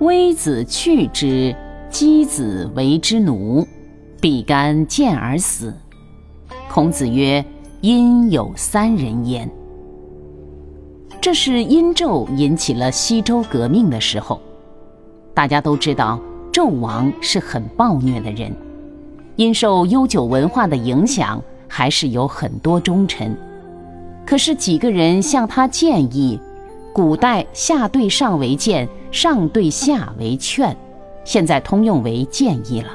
微子去之，箕子为之奴。比干见而死。孔子曰：“殷有三人焉。”这是殷纣引起了西周革命的时候。大家都知道，纣王是很暴虐的人，因受悠久文化的影响，还是有很多忠臣。可是几个人向他建议，古代下对上为谏，上对下为劝，现在通用为建议了。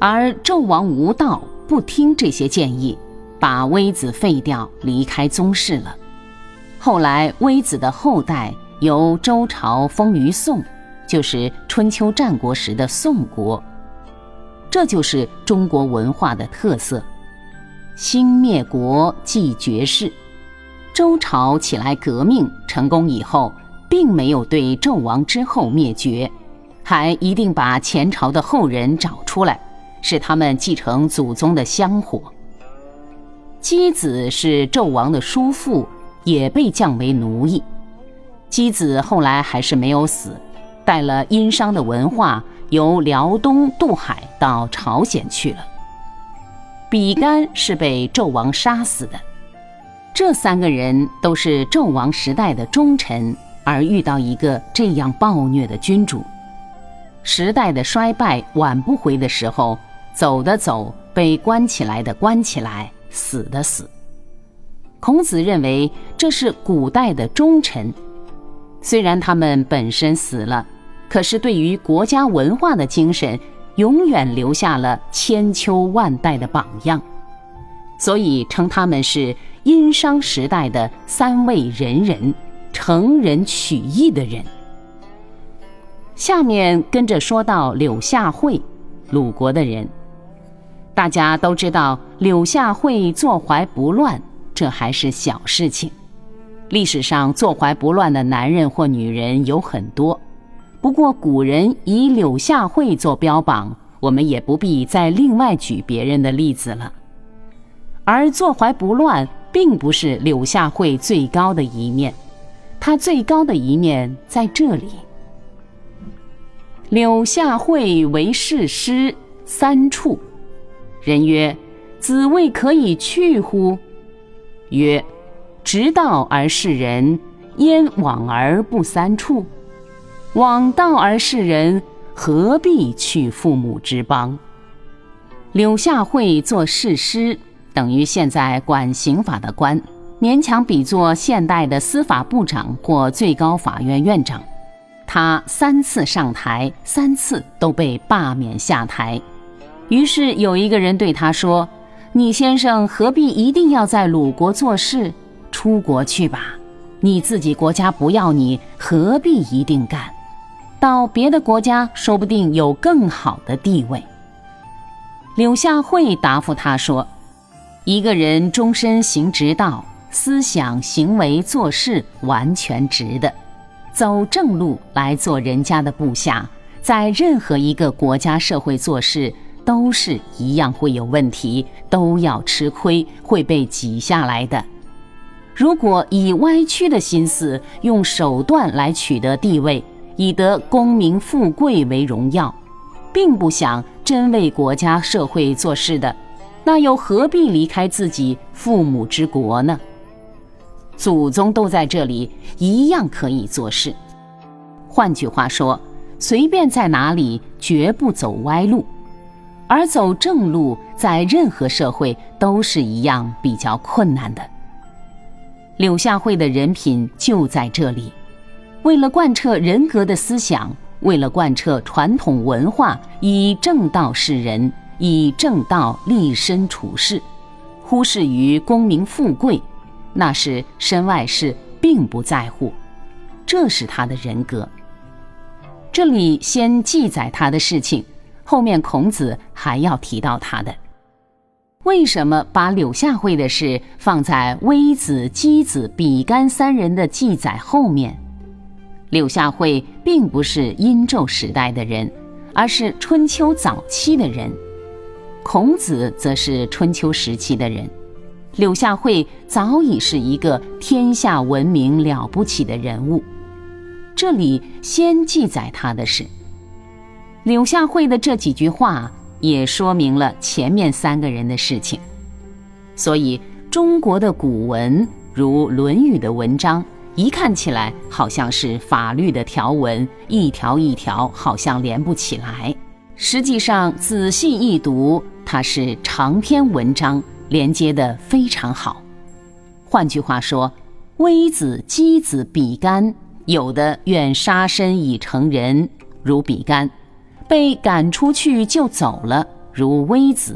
而纣王无道，不听这些建议，把微子废掉，离开宗室了。后来微子的后代由周朝封于宋，就是春秋战国时的宋国。这就是中国文化的特色。兴灭国即绝世，周朝起来革命成功以后，并没有对纣王之后灭绝，还一定把前朝的后人找出来，使他们继承祖宗的香火。箕子是纣王的叔父，也被降为奴役。箕子后来还是没有死，带了殷商的文化，由辽东渡海到朝鲜去了。比干是被纣王杀死的，这三个人都是纣王时代的忠臣，而遇到一个这样暴虐的君主，时代的衰败挽不回的时候，走的走，被关起来的关起来，死的死。孔子认为这是古代的忠臣，虽然他们本身死了，可是对于国家文化的精神。永远留下了千秋万代的榜样，所以称他们是殷商时代的三位仁人，成人取义的人。下面跟着说到柳下惠，鲁国的人。大家都知道柳下惠坐怀不乱，这还是小事情。历史上坐怀不乱的男人或女人有很多。不过古人以柳下惠做标榜，我们也不必再另外举别人的例子了。而坐怀不乱并不是柳下惠最高的一面，他最高的一面在这里。柳下惠为士师三处，人曰：“子谓可以去乎？”曰：“直道而事人，焉往而不三处？”往道而事人，何必去父母之邦？柳下惠做士师，等于现在管刑法的官，勉强比作现代的司法部长或最高法院院长。他三次上台，三次都被罢免下台。于是有一个人对他说：“你先生何必一定要在鲁国做事？出国去吧，你自己国家不要你，何必一定干？”到别的国家，说不定有更好的地位。柳下惠答复他说：“一个人终身行直道，思想、行为、做事完全直的，走正路来做人家的部下，在任何一个国家社会做事，都是一样会有问题，都要吃亏，会被挤下来的。如果以歪曲的心思，用手段来取得地位。”以得功名富贵为荣耀，并不想真为国家社会做事的，那又何必离开自己父母之国呢？祖宗都在这里，一样可以做事。换句话说，随便在哪里，绝不走歪路，而走正路，在任何社会都是一样比较困难的。柳下惠的人品就在这里。为了贯彻人格的思想，为了贯彻传统文化，以正道示人，以正道立身处世，忽视于功名富贵，那是身外事，并不在乎。这是他的人格。这里先记载他的事情，后面孔子还要提到他的。为什么把柳下惠的事放在微子、箕子、比干三人的记载后面？柳下惠并不是殷纣时代的人，而是春秋早期的人。孔子则是春秋时期的人，柳下惠早已是一个天下闻名了不起的人物。这里先记载他的事，柳下惠的这几句话。也说明了前面三个人的事情，所以中国的古文如《论语》的文章，一看起来好像是法律的条文，一条一条好像连不起来。实际上仔细一读，它是长篇文章，连接的非常好。换句话说，微子、箕子、比干，有的愿杀身以成仁，如比干。被赶出去就走了，如微子；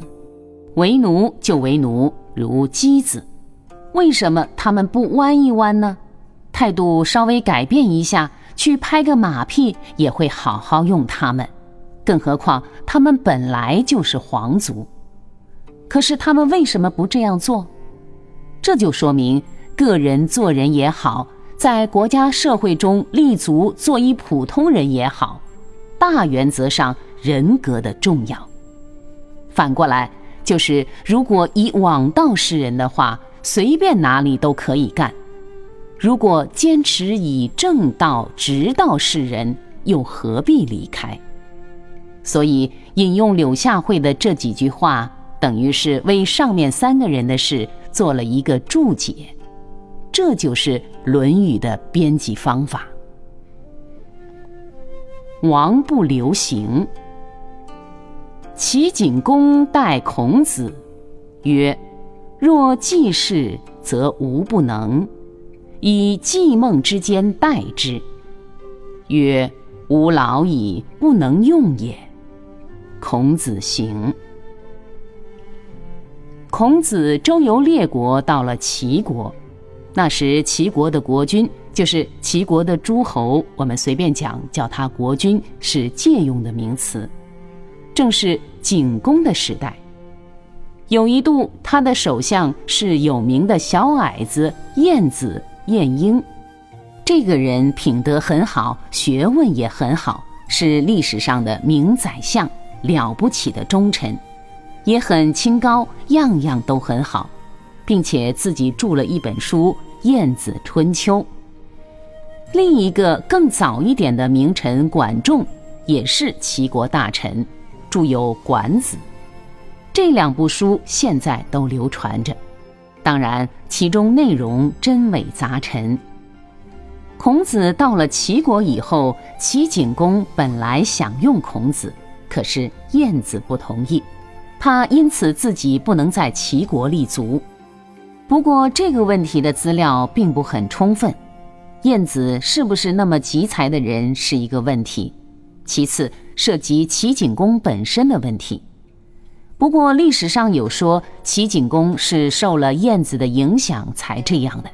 为奴就为奴，如箕子。为什么他们不弯一弯呢？态度稍微改变一下，去拍个马屁也会好好用他们。更何况他们本来就是皇族。可是他们为什么不这样做？这就说明个人做人也好，在国家社会中立足做一普通人也好。大原则上，人格的重要。反过来，就是如果以枉道示人的话，随便哪里都可以干；如果坚持以正道、直道示人，又何必离开？所以，引用柳下惠的这几句话，等于是为上面三个人的事做了一个注解。这就是《论语》的编辑方法。王不留行。齐景公待孔子曰：“若季氏，则无不能，以季孟之间待之。”曰：“吾老矣，不能用也。”孔子行。孔子周游列国，到了齐国，那时齐国的国君。就是齐国的诸侯，我们随便讲，叫他国君是借用的名词。正是景公的时代，有一度他的首相是有名的小矮子晏子晏婴。这个人品德很好，学问也很好，是历史上的名宰相，了不起的忠臣，也很清高，样样都很好，并且自己著了一本书《晏子春秋》。另一个更早一点的名臣管仲，也是齐国大臣，著有《管子》。这两部书现在都流传着，当然其中内容真伪杂陈。孔子到了齐国以后，齐景公本来想用孔子，可是晏子不同意，怕因此自己不能在齐国立足。不过这个问题的资料并不很充分。晏子是不是那么集才的人是一个问题，其次涉及齐景公本身的问题。不过历史上有说齐景公是受了晏子的影响才这样的，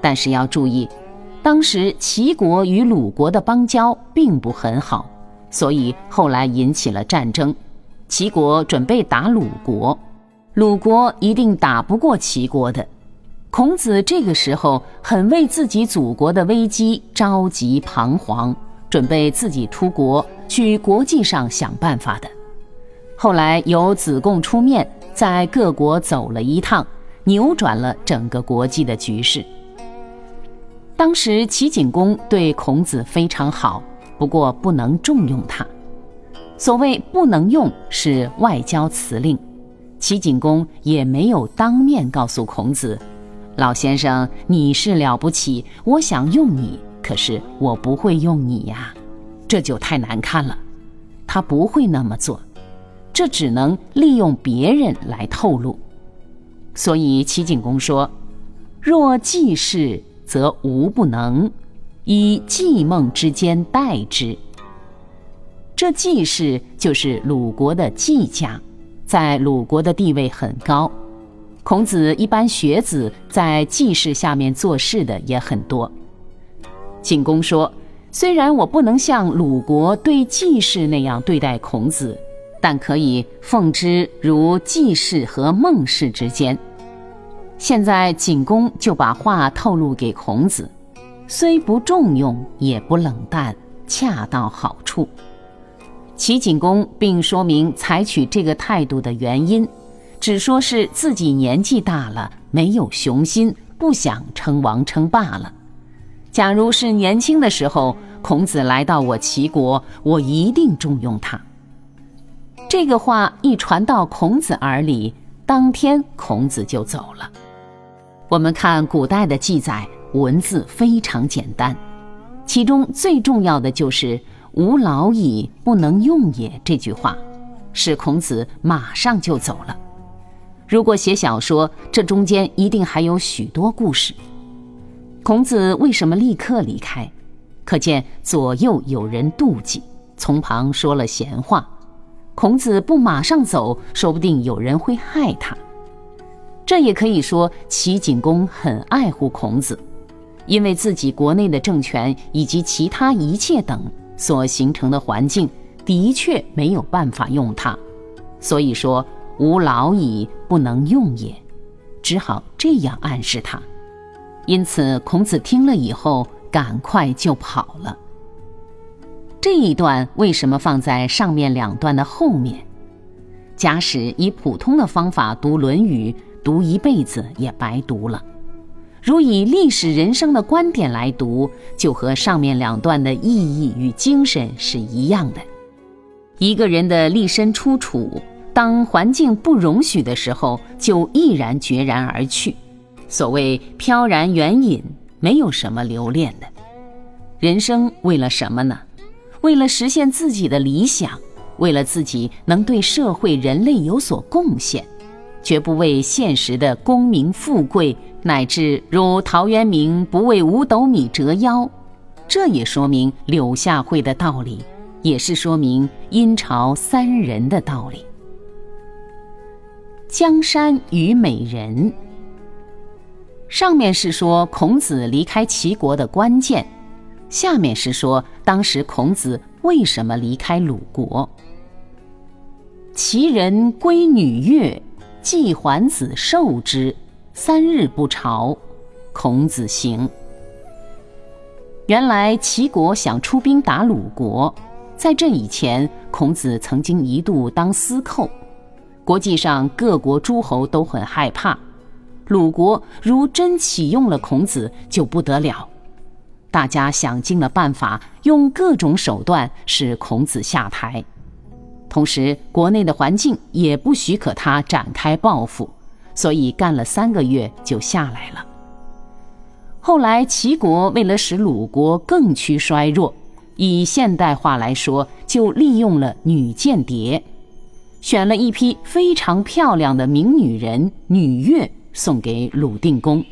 但是要注意，当时齐国与鲁国的邦交并不很好，所以后来引起了战争，齐国准备打鲁国，鲁国一定打不过齐国的。孔子这个时候很为自己祖国的危机着急彷徨，准备自己出国去国际上想办法的。后来由子贡出面，在各国走了一趟，扭转了整个国际的局势。当时齐景公对孔子非常好，不过不能重用他。所谓不能用，是外交辞令。齐景公也没有当面告诉孔子。老先生，你是了不起，我想用你，可是我不会用你呀，这就太难看了。他不会那么做，这只能利用别人来透露。所以齐景公说：“若季氏，则无不能，以季孟之间代之。”这季氏就是鲁国的季家，在鲁国的地位很高。孔子一般学子在季氏下面做事的也很多。景公说，虽然我不能像鲁国对季氏那样对待孔子，但可以奉之如季氏和孟氏之间。现在景公就把话透露给孔子，虽不重用，也不冷淡，恰到好处。齐景公并说明采取这个态度的原因，只说是自己年纪大了，没有雄心，不想称王称霸了。假如是年轻的时候，孔子来到我齐国，我一定重用他。这个话一传到孔子耳里，当天孔子就走了。我们看古代的记载，文字非常简单，其中最重要的就是“吾老矣，不能用也”这句话，使孔子马上就走了。如果写小说，这中间一定还有许多故事。孔子为什么立刻离开？可见左右有人妒忌，从旁说了闲话。孔子不马上走，说不定有人会害他。这也可以说齐景公很爱护孔子，因为自己国内的政权以及其他一切等所形成的环境，的确没有办法用它，所以说吾老矣，不能用也，只好这样暗示他。因此，孔子听了以后，赶快就跑了。这一段为什么放在上面两段的后面？假使以普通的方法读《论语》，读一辈子也白读了；如以历史人生的观点来读，就和上面两段的意义与精神是一样的。一个人的立身出处，当环境不容许的时候，就毅然决然而去。所谓飘然远隐，没有什么留恋的。人生为了什么呢？为了实现自己的理想，为了自己能对社会人类有所贡献，绝不为现实的功名富贵，乃至如陶渊明不为五斗米折腰。这也说明柳下惠的道理，也是说明阴朝三人的道理。江山与美人。上面是说孔子离开齐国的关键，下面是说当时孔子为什么离开鲁国。齐人归女乐，季桓子受之，三日不朝，孔子行。原来齐国想出兵打鲁国，在这以前，孔子曾经一度当司寇，国际上各国诸侯都很害怕。鲁国如真启用了孔子，就不得了。大家想尽了办法，用各种手段使孔子下台。同时，国内的环境也不许可他展开报复，所以干了三个月就下来了。后来，齐国为了使鲁国更趋衰弱，以现代话来说，就利用了女间谍，选了一批非常漂亮的名女人女乐。送给鲁定公。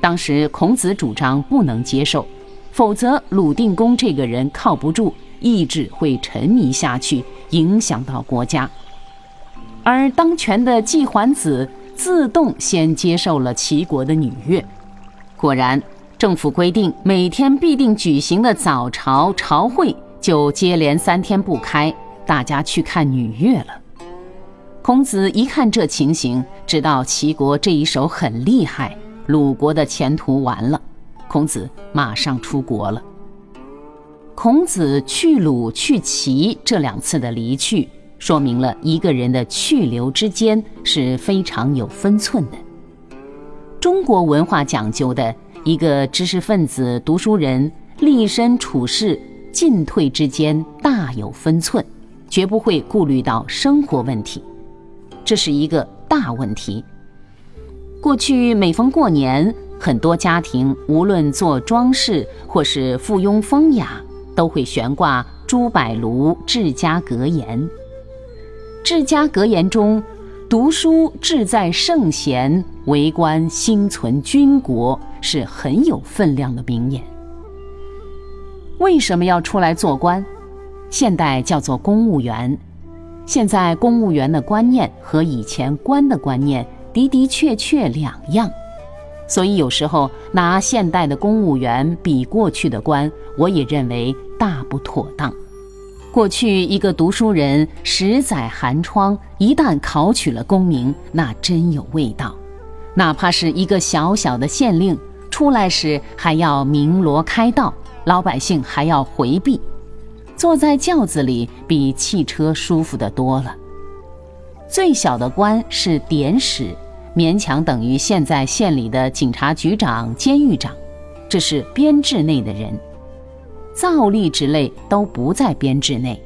当时孔子主张不能接受，否则鲁定公这个人靠不住，意志会沉迷下去，影响到国家。而当权的季桓子自动先接受了齐国的女乐。果然，政府规定每天必定举行的早朝朝会就接连三天不开，大家去看女乐了。孔子一看这情形，知道齐国这一手很厉害，鲁国的前途完了。孔子马上出国了。孔子去鲁去齐这两次的离去，说明了一个人的去留之间是非常有分寸的。中国文化讲究的一个知识分子、读书人立身处世进退之间大有分寸，绝不会顾虑到生活问题。这是一个大问题。过去每逢过年，很多家庭无论做装饰或是附庸风雅，都会悬挂朱柏庐治家格言。治家格言中，“读书志在圣贤，为官心存军国”是很有分量的名言。为什么要出来做官？现代叫做公务员。现在公务员的观念和以前官的观念的的确确两样。所以有时候拿现代的公务员比过去的官，我也认为大不妥当。过去一个读书人十载寒窗，一旦考取了功名，那真有味道。哪怕是一个小小的县令，出来时还要鸣锣开道，老百姓还要回避。坐在轿子里比汽车舒服得多了。最小的官是典史，勉强等于现在县里的警察局长、监狱长，这是编制内的人。造吏之类都不在编制内，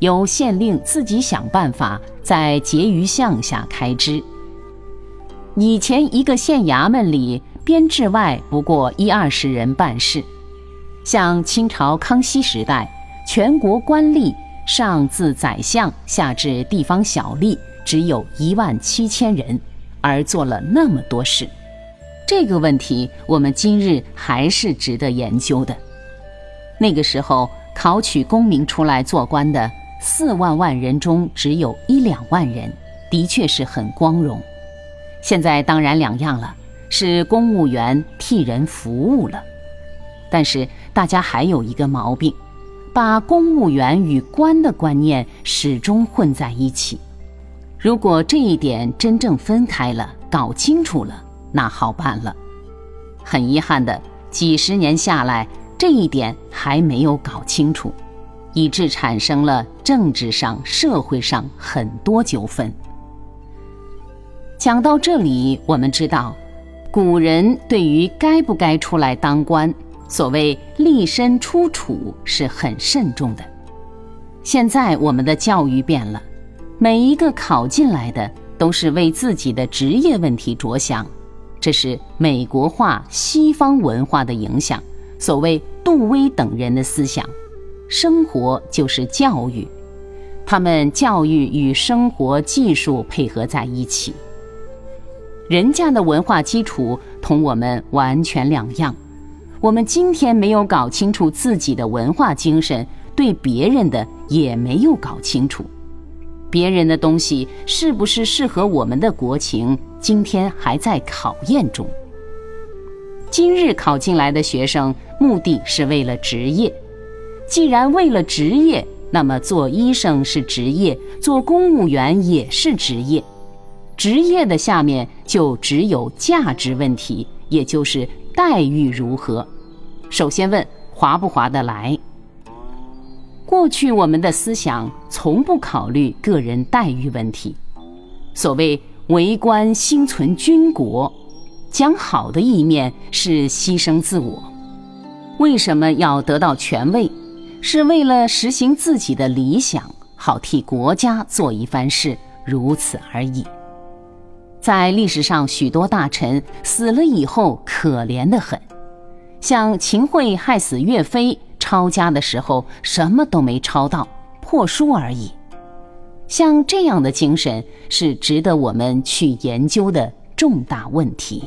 由县令自己想办法在结余项下开支。以前一个县衙门里编制外不过一二十人办事，像清朝康熙时代，全国官吏上自宰相下至地方小吏。只有一万七千人，而做了那么多事，这个问题我们今日还是值得研究的。那个时候考取功名出来做官的四万万人中，只有一两万人，的确是很光荣。现在当然两样了，是公务员替人服务了。但是大家还有一个毛病，把公务员与官的观念始终混在一起。如果这一点真正分开了，搞清楚了，那好办了。很遗憾的，几十年下来，这一点还没有搞清楚，以致产生了政治上、社会上很多纠纷。讲到这里，我们知道，古人对于该不该出来当官，所谓立身出处是很慎重的。现在我们的教育变了。每一个考进来的都是为自己的职业问题着想，这是美国化、西方文化的影响。所谓杜威等人的思想，生活就是教育，他们教育与生活技术配合在一起。人家的文化基础同我们完全两样，我们今天没有搞清楚自己的文化精神，对别人的也没有搞清楚。别人的东西是不是适合我们的国情？今天还在考验中。今日考进来的学生，目的是为了职业。既然为了职业，那么做医生是职业，做公务员也是职业。职业的下面就只有价值问题，也就是待遇如何。首先问划不划得来。过去我们的思想从不考虑个人待遇问题。所谓为官心存军国，讲好的一面是牺牲自我。为什么要得到权位？是为了实行自己的理想，好替国家做一番事，如此而已。在历史上，许多大臣死了以后可怜得很，像秦桧害死岳飞。抄家的时候什么都没抄到，破书而已。像这样的精神是值得我们去研究的重大问题。